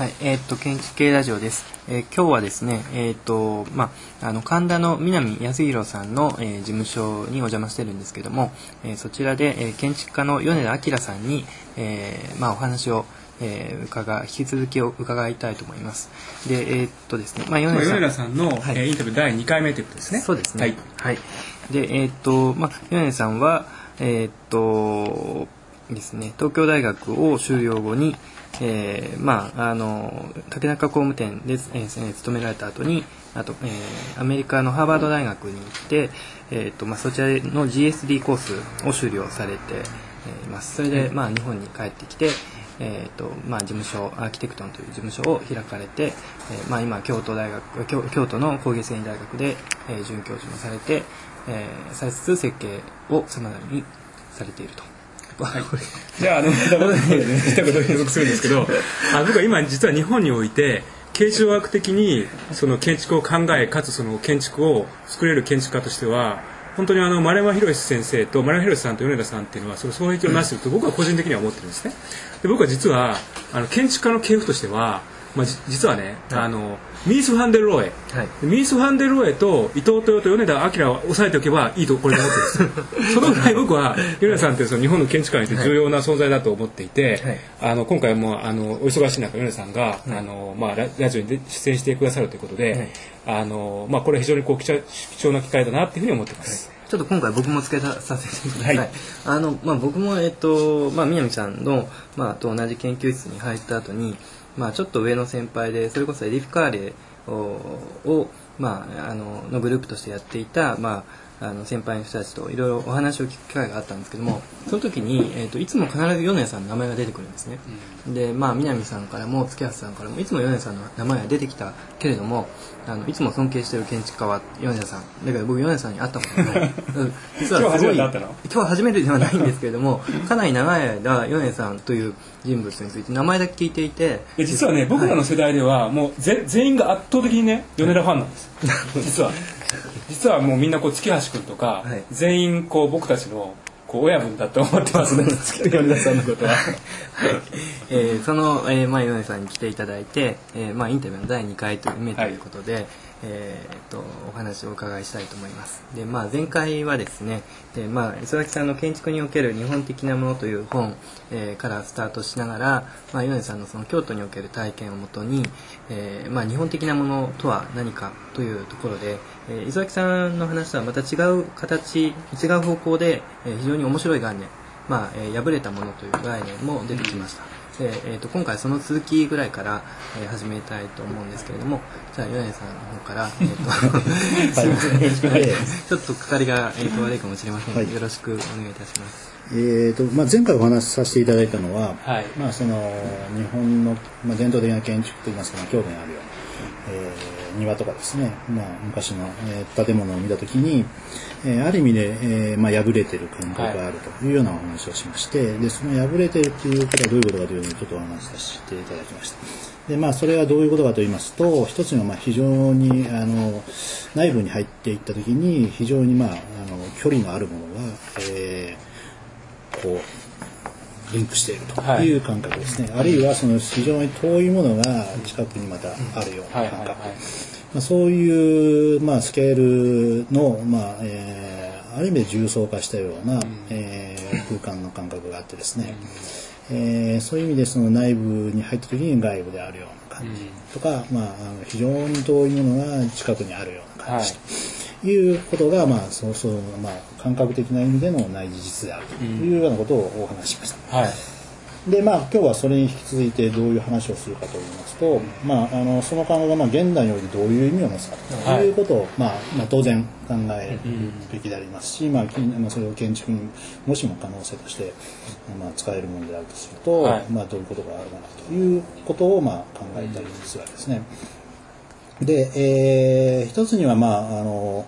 はい、えー、っと建築系ラジオです。えー、今日はですね、えー、っとまああの神田の南康弘さんの、えー、事務所にお邪魔してるんですけども、えー、そちらで、えー、建築家の米田明さんに、えー、まあお話をえー、伺引き続きを伺いたいと思います。で、えー、っとですね、まあ、米田さん田さんの、はい、インタビュー第2回目ということですね。そうですね。はい。はい、で、えー、っと、まあ、米田さんは、えー、っと、ですね、東京大学を修了後に、えー、まあ、あの、竹中工務店で、えー、勤められた後に、あと、えー、アメリカのハーバード大学に行って、えーとまあ、そちらの GSD コースを修了されています。それで、まあ、日本に帰ってきて、えーとまあ、事務所アーキテクトンという事務所を開かれて、えーまあ、今京都大学京京都の工芸繊維大学で、えー、准教授もされて、えー、再設設計をさまざまにされていると。はい、じゃああの 一言補足するんですけどあ僕は今実は日本において形状学的にその建築を考えかつその建築を作れる建築家としては本当にあの丸山宏先生と丸山宏さんと米田さんっていうのはその双璧をなしていると僕は個人的には思ってるんですね。で僕は実はあの建築家の系譜としてはまあ、実はね、はい、あのミース・ファンデル・ローエ、はい、ミース・ファンデル・ローエと伊藤豊と米田明を抑えておけばいいとこれで思ってるんです。そのぐらい僕は米田さんってその日本の建築家にて重要な存在だと思っていて、はい、あの今回もあのお忙しい中米田さんが、あのまあ、ラジオに出演してくださるということで、あのまあ、これ非常にこう貴重な機会だなっていうふうに思ってます。ちょっと今回僕もつけさせてください。はい、あの、まあ、僕も、えっと、まあ、南さんの、まあ、と同じ研究室に入った後に、まあ、ちょっと上の先輩でそれこそエリフ・カーレをまあ、あののグループとしてやっていた、まああの先輩の人たちといろいろお話を聞く機会があったんですけどもその時に、えーと、いつも必ず米谷さんの名前が出てくるんですね、うん、でまあ南さんからも月橋さんからもいつも米谷さんの名前が出てきたけれどもあのいつも尊敬してる建築家は米谷さん。だけど僕米谷さんに会ったことない。実はすごい今日初めてではないんですけれどもかなり長い間米谷さんという人物について名前だけ聞いていて実はね僕らの世代ではもうぜ全員が圧倒的にね米田ファンなんです。実は実はもうみんなこう月橋君とか、はい、全員こう僕たちのこう親分だと思ってますね。米田さんのことは。はい。えー、その、えーまあ、米田さんに来ていただいて、えーまあ、インタビューの第2回という目ということで、はいえー、とお話をお伺いしたいと思います。で、まあ、前回はですね、でまあ、磯崎さんの建築における日本的なものという本、えー、からスタートしながら、まあ、米さんのその京都における体験をもとに、えーまあ、日本的なものとは何かというところで、えー、磯崎さんの話とはまた違う形違う方向で、え、非常に面白い概念、まあえ、破れたものという概念も出てきました。で、えーと、今回その続きぐらいから、えー、始めたいと思うんですけれどもじゃあ米根さんの方から、えーと、ちょっと語りが、えーと、悪いかもしれません。が、はい、よろしくお願いいたします。えーとまあ、前回お話しさせていただいたのは、はい、まあ、その日本の、まあ、伝統的な建築といいますか、京都にあるような、えー庭とかですね、まあ、昔の、えー、建物を見た時に、えー、ある意味で、えーまあ、破れてる感覚があるというようなお話をしまして、でその破れてるっていうことはどういうことかというのをちょっとお話しさせていただきました。でまあ、それはどういうことかと言いますと一つのまあ非常にあの内部に入っていった時に非常にまああの距離のあるものが、えー、こうリンクしているとい。う感覚ですね、はい、あるいはその非常に遠いものが近くにまたあるような感覚、まあ、そういう、まあ、スケールの、まあえー、ある意味で重層化したような、うん、えー、空間の感覚があってですね、うん、えー、そういう意味でその内部に入った時に外部であるような感じとか、うん、まあ、非常に遠いものが近くにあるような感じと。はいいうことが、まあ、そうそう、まあ、感覚的な意味での内事実であるというようなことをお話ししました。うん、はい。で、まあ、今日はそれに引き続いてどういう話をするかと言いますと、うん、まあ、あの、その感覚が、まあ、現代においてどういう意味を持つかということを、はい、まあ、まあ、当然考えるべきでありますし、うん、まあ、それを建築にもしも可能性として、まあ、使えるものであるとすると、はい、まあ、どういうことがあるかなということを、まあ、考えたりするわけですね。で、えー、一つには、まあ、あの、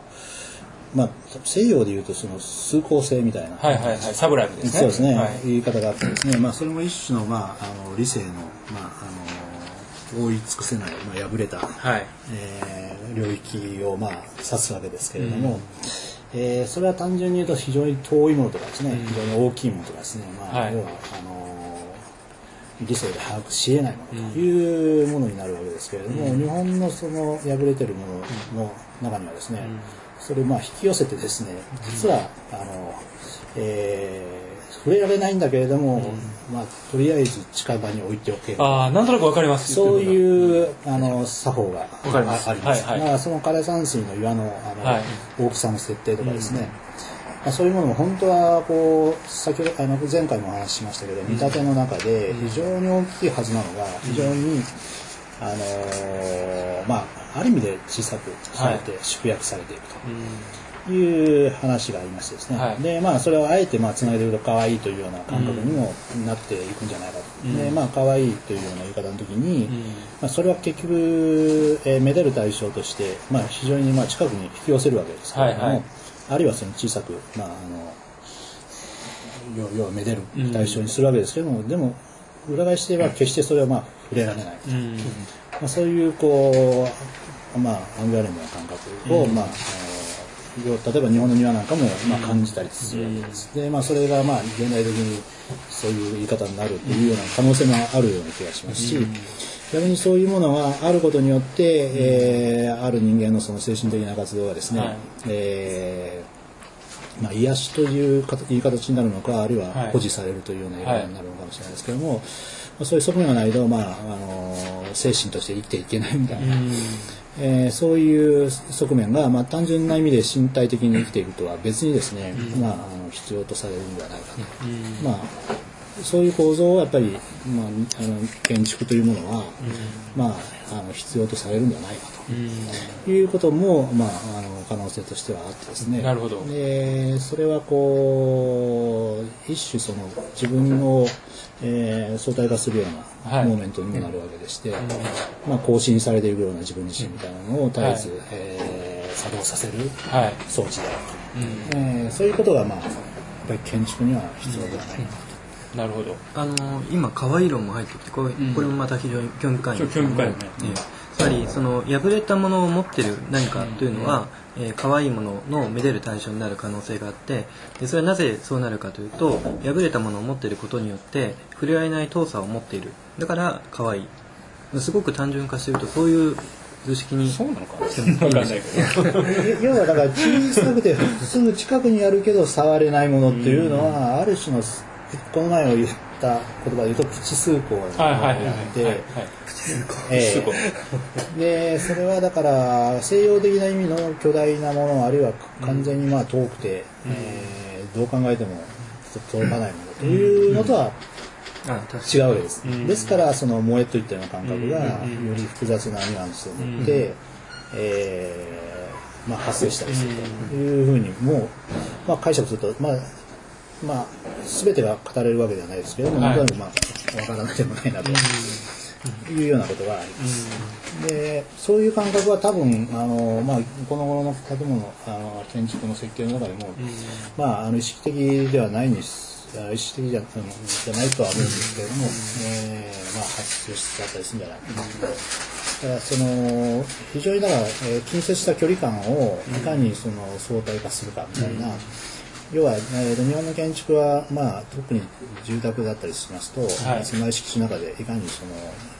まあ、西洋でいうとその崇高性みたいな、はいはいはい、サブライムですね。そうですね、はい、言い方があってですね、まあ、それも一種の,、まあ、あの理性の、まあ、あの覆い尽くせない、まあ、破れた、はい。えー、領域を、まあ、指すわけですけれども、うん、えー、それは単純に言うと非常に遠いものとかですね、うん、非常に大きいものとかですね、まあ、はい、要はあの理性で把握しえないというものになるわけですけれども、日本のその破れてるものの中にはですね、それをまあ引き寄せてですね実はあの、えー、触れられないんだけれども、まあ、とりあえず近場に置いておけるあなんとなくわかります。そういうあの作法があります、はいはい、まあ、その枯山水の岩のあの、はい、大きさの設定とかですね、まあ、そういうものも本当はこう先ほどあの前回もお話ししましたけど見立ての中で非常に大きいはずなのが非常に、あのー、まあある意味で小さくされて、縮約されているという話がありましてですね、はい、でまあそれをあえてまあつないでいくと可愛いというような感覚にもなっていくんじゃないかと、うん、でまあ可愛いというような言い方の時に、うん、まあ、それは結局、えー、めでる対象として、まあ、非常にまあ近くに引き寄せるわけですけれども、はいはい、あるいはその小さく、まあ、あの要はめでる対象にするわけですけども、うん、でも裏返しでは決してそれはまあ触れられない、うん。まあ、そういうこう、まあ、アングラレムな感覚を、うん、まあ例えば日本の庭なんかもまあ感じたりするわけです。で、まあそれがまあ現代的にそういう言い方になるっていうような可能性もあるような気がしますし、逆にそういうものがあることによって、えー、ある人間のその精神的な活動がですね、はい、えー、まあ、癒しという言い形になるのかあるいは保持されるというような言い方になるのかもしれないですけども、はい。そういう側面がないと、まあ、あの精神として生きていけないみたいな、えー、そういう側面が、まあ、単純な意味で身体的に生きているとは別にですね、まあ、あの必要とされるんではないかと。まあそういう構造をやっぱり、まあ、あの建築というものは、まあ、あの必要とされるんではないかと、いうことも、まあ、あの可能性としてはあってですね。なるほど。でそれはこう一種その自分をえー、相対化するようなモーメントにもなるわけでして、はい、まあ、更新されていくような自分自身みたいなのを絶えず、はい、えー、作動させる装置であると、はい、えー、そういうことが、まあ、やっぱり建築には必要ではないかと。なるほど。あのー、今、可愛い色も入っててこれ,、これもまた非常に興味深いんですけど、興味深いね。つまりその破れたものを持ってる何かというのは、えー、可愛いもののめでる対象になる可能性があってでそれはなぜそうなるかというと破れたものを持っていることによって触れ合えない遠さを持っている。だから可愛い。すごく単純化してるとそういう図式にそうなのか分 かんないけど。要はだから小さくてすぐ近くにあるけど触れないものっていうのはある種のこの前を言った言葉で言うとプチ数項があってでそれはだから西洋的な意味の巨大なものあるいは完全にまあ遠くて、うん、えー、どう考えても届かないものというのとは違うわけです、うん、ですからその萌えといったような感覚がより複雑なニュアンスを持って、うん、えー、まあ、発生したりするというふうにも、まあ、解釈するとまあまあ、全てが語れるわけではないですけども、はい、なんとなくまあ分からないでもないなと。いうようなことがあります。でそういう感覚は多分あの、まあ、この頃の建物あの建築の設計の中でも、まあ、あの意識的ではないに意識的じゃじゃないとは思うんですけれども、えーまあ、発生してあったりするんじゃないかなと。だからその非常にだから、えー、近接した距離感をいかにその相対化するかみたいな、要は、えー、日本の建築は、まあ、特に住宅だったりしますと、はい、狭い敷地の中でいかにその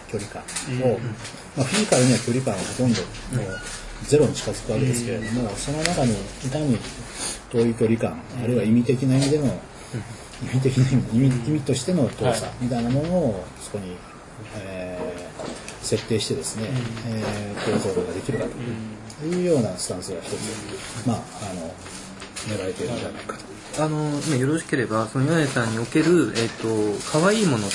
距離感を、うん、まあ、フィジカルには距離感はほとんどゼロに近づくわけですけれども、うん、その中にいかに遠い距離感、あるいは意味的な意味での、意味的な意味意味意味としての遠さみたいなものをそこに、えー、設定してですね、うん、えー、構造ができるかというようなスタンスが一つ、まああの狙えてるんじゃないかと。あのよろしければその米さんにおける、えーと、可愛いものと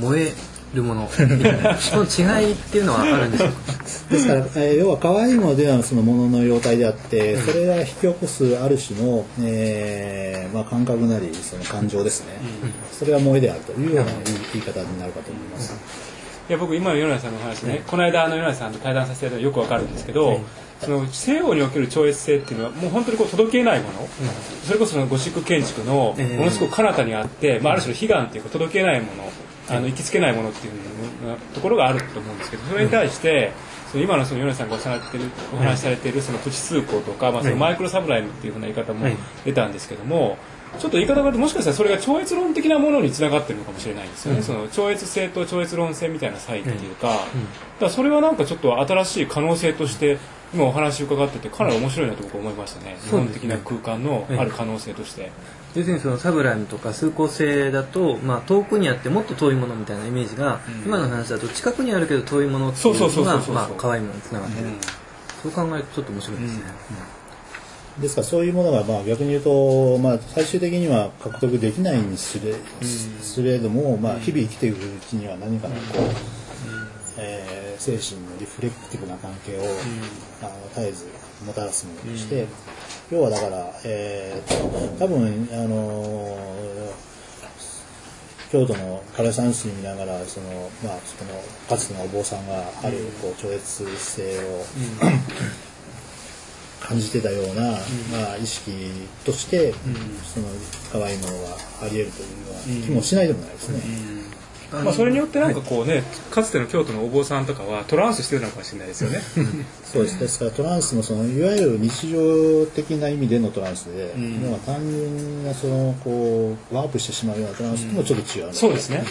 燃えるものその違いっていうのはあるんでしょうか？ですから、えー、要は可愛いものではそのものの様態であってそれが引き起こすある種の、えーまあ、感覚なりその感情ですね、それは萌えであるというような言い方になるかと思います。いや僕今の米内さんの話ね、はい、この間あの米内さんと対談させていただいたらよくわかるんですけど、はいその西洋における超越性っていうのはもう本当にこう届けないもの、うん、それこそそのゴシック建築のものすごく彼方にあって、まあ、ある種の悲願っていうか届けないもの。あの行きつけないものっていうところがあると思うんですけどそれに対して、その今のその米さんがお話してるお話しされているそのプチ通行とか、まあ、そのマイクロサブライムっていうふうな言い方も出たん。ですけども、ちょっと言い方があるともしかしたらそれが超越論的なものにつながってるのかもしれないんですよね、うん、その超越性と超越論性みたいな差異っていうか,、だそれはなんかちょっと新しい可能性として今お話伺っててかなり面白いなと僕思いましたね、日本的な空間のある可能性として。要するにそのサブライムとか数向性だと、まあ、遠くにあってもっと遠いものみたいなイメージが、うん、今の話だと近くにあるけど遠いものっていうのがまあ可愛いものにつながってる、うん、そう考えるとちょっと面白いですね。ですからそういうものがまあ逆に言うと、まあ、最終的には獲得できないにすれ,、すれども、まあ、日々生きていくうちには何かのこう、えー、精神のリフレクティブな関係を、あの絶えずもたらすものとして、要はだから、えー、多分、あのー、京都の枯山水見ながらその、まあ、そのかつてのお坊さんがあるこう超越性を、感じてたような、まあ、意識として、その可愛いものがあり得るというような気もしないでもないですね。まあ、それによってなんかこうね、はい、かつての京都のお坊さんとかはトランスしてるのかもしれないですよね。そうですですからトランスのそのいわゆる日常的な意味でのトランスで、うん、単純なそのこうワープしてしまうようなトランスともちょっと違う、うん、そうですね。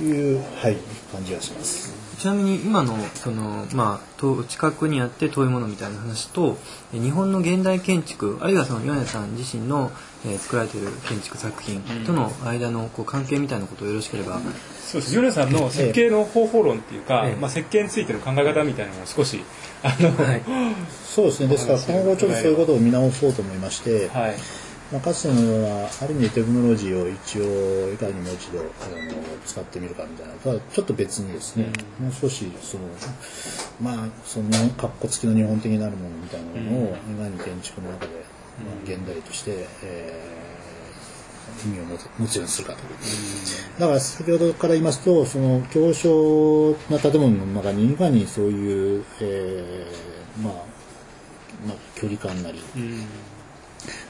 いうはい感じがします。ちなみに今のその、まあ、近くにあって遠いものみたいな話と日本の現代建築あるいはその米田さん自身の、えー、作られている建築作品との間のこう関係みたいなことをよろしければ、そうです。米田さんの設計の方法論っていうか、ええ、まあ、設計についての考え方みたいなのを少しあの、はい、そうですね。ですから今後ちょっとそういうことを見直そうと思いまして、はいまあ、かつてのようなある意味テクノロジーを一応いかにもう一度あの使ってみるかみたいなとはちょっと別にですね、うん、もう少しそのまあそのかっこつきの日本的になるものみたいなものを、いかに建築の中で、まあ、現代として、えー、意味を持つ持つようにするかと、うん、だから先ほどから言いますとその狭小な建物の中にいかにそういう、えー、まあ、まあ、距離感なり、うん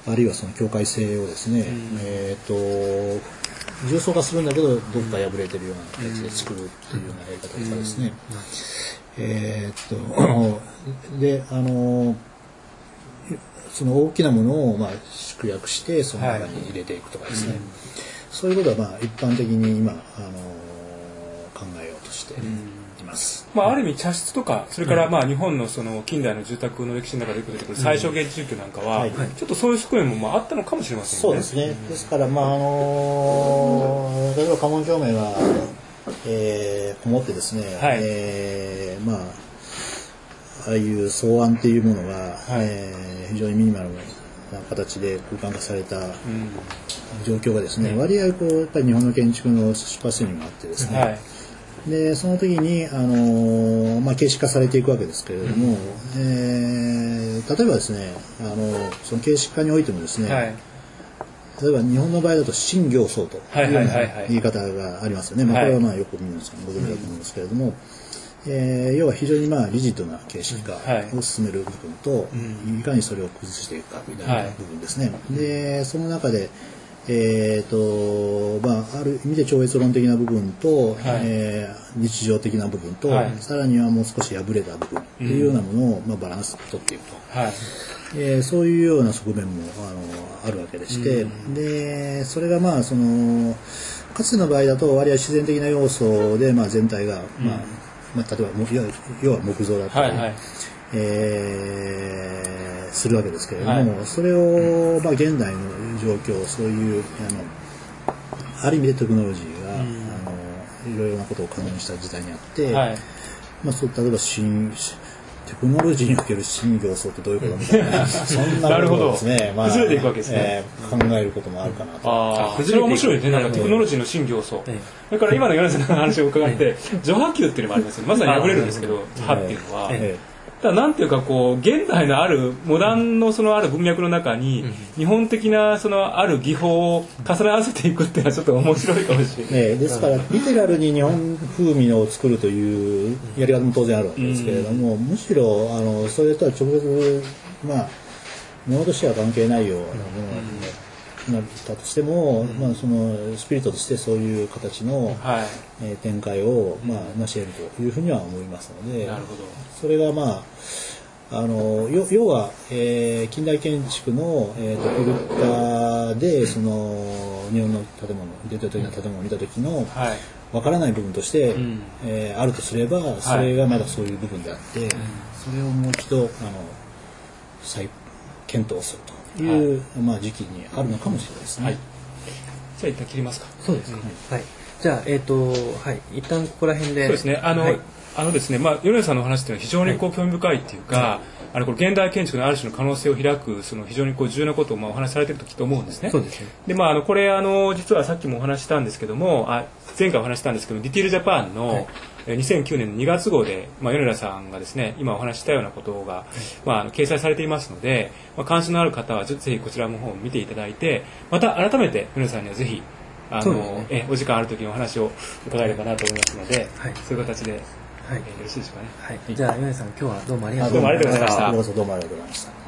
あるいはその境界性をですね、うん、えっ、ー、と重層化するんだけどどっか破れてるような形で作るっていうようなやり方とかですね、えっと であのその大きなものをまあ縮約してその中に入れていくとかですね、はい、そういうことはまあ一般的に今あの考えようとして、ます。まあ、ある意味茶室とか、それからまあ日本のその近代の住宅の歴史の中でよく出てくる最小限住居なんかは、ちょっとそういう側面もまああったのかもしれませんね。そうですね。ですから、まああの例えば家紋共鳴が、えー、こもってですね、はい、えー、まあああいう草案っていうものが、はい、えー、非常にミニマルな形で空間化された状況がですね、うん、割合こうやっぱり日本の建築の出発点にもあってですね、はいでその時に、あのまあ、形式化されていくわけですけれども、うん、えー、例えばですねあのその形式化においてもですね、はい、例えば日本の場合だと新行僧というような言い方がありますよね、まあ、これはまあよく皆さんご存知だと思うんですけれども、えー、要は非常にまあリジッドな形式化を進める部分と、いかにそれを崩していくかみたいな部分ですね。でその中でえーとまあ、ある意味で超越論的な部分と、はい、えー、日常的な部分と、はい、さらにはもう少し破れた部分っていうようなものを、うん、まあ、バランスとっていくと、はい。えー、そういうような側面もあのあるわけでして、うん、でそれがまあそのかつての場合だと割合自然的な要素で、まあ、全体が、まあまあ、例えば要は木造だったり、はいはい。えー、するわけですけれども、はい、それを、まあ、現代の状況そういうあのある意味でテクノロジーが、うん、あのいろいろなことを可能にした時代にあって、はい、まあ、そう例えば新テクノロジーにおける新業層ってどういうことみたいな、そんなことですね、まあ、崩れていくわけですね、えー、考えることもあるかなと。ああ、それは面白いね、なんかテクノロジーの新業層。だから今の柳さんの話を伺って、除波球っていうのもありますよ、まさに破れるんですけど、波っていうのは。だなんていうかこう現代のあるモダンのそのある文脈の中に、日本的なそのある技法を重ね合わせていくっていうのはちょっと面白いかもしれない、ね、ですからリテラルに日本風味を作るというやり方も当然あるわけですけれども、むしろあのそれとは直接まあものとしては関係ないようなものなったとしても、うん、まあ、そのスピリットとしてそういう形の、はい、えー、展開を、まあ、成し得るというふうには思いますのでそれがまああの要は、えー、近代建築の、えーと、フィルターでその日本の建物伝統的な建物を見た時の、はい、分からない部分として、うん、えー、あるとすればそれがまだそういう部分であって、はい、それをもう一度あの再検討するという、はい、まあ、時期にあるのかもしれないですね。はい、じゃあ一旦切りますか。そうですね。はい。じゃあえっ、ー、とはい一旦ここら辺で。そうですね。あの、あのですね、まあ、米さんの話っていうのは非常にこう興味深いっていうか、はい、あのこれ現代建築のある種の可能性を開くその非常にこう重要なことをまあお話しされてるときと思うんですね。そうですね。でまああのこれあの実はさっきもお話したんですけども、あ前回お話したんですけどディティールジャパンの、はい、2009年の2月号で、まあ、米田さんがですね今お話したようなことが、まあ、あの掲載されていますので、まあ、関心のある方はぜひこちらの方を見ていただいてまた改めて米田さんにはぜひあの、ね、えお時間ある時にお話を伺えればなと思いますので、はい、そういう形ではい、よろしいでしょうかね。はい、じゃあ、米さん、今日はどうもありがとうございました。どうもありがとうございました。どうもありがとうございました。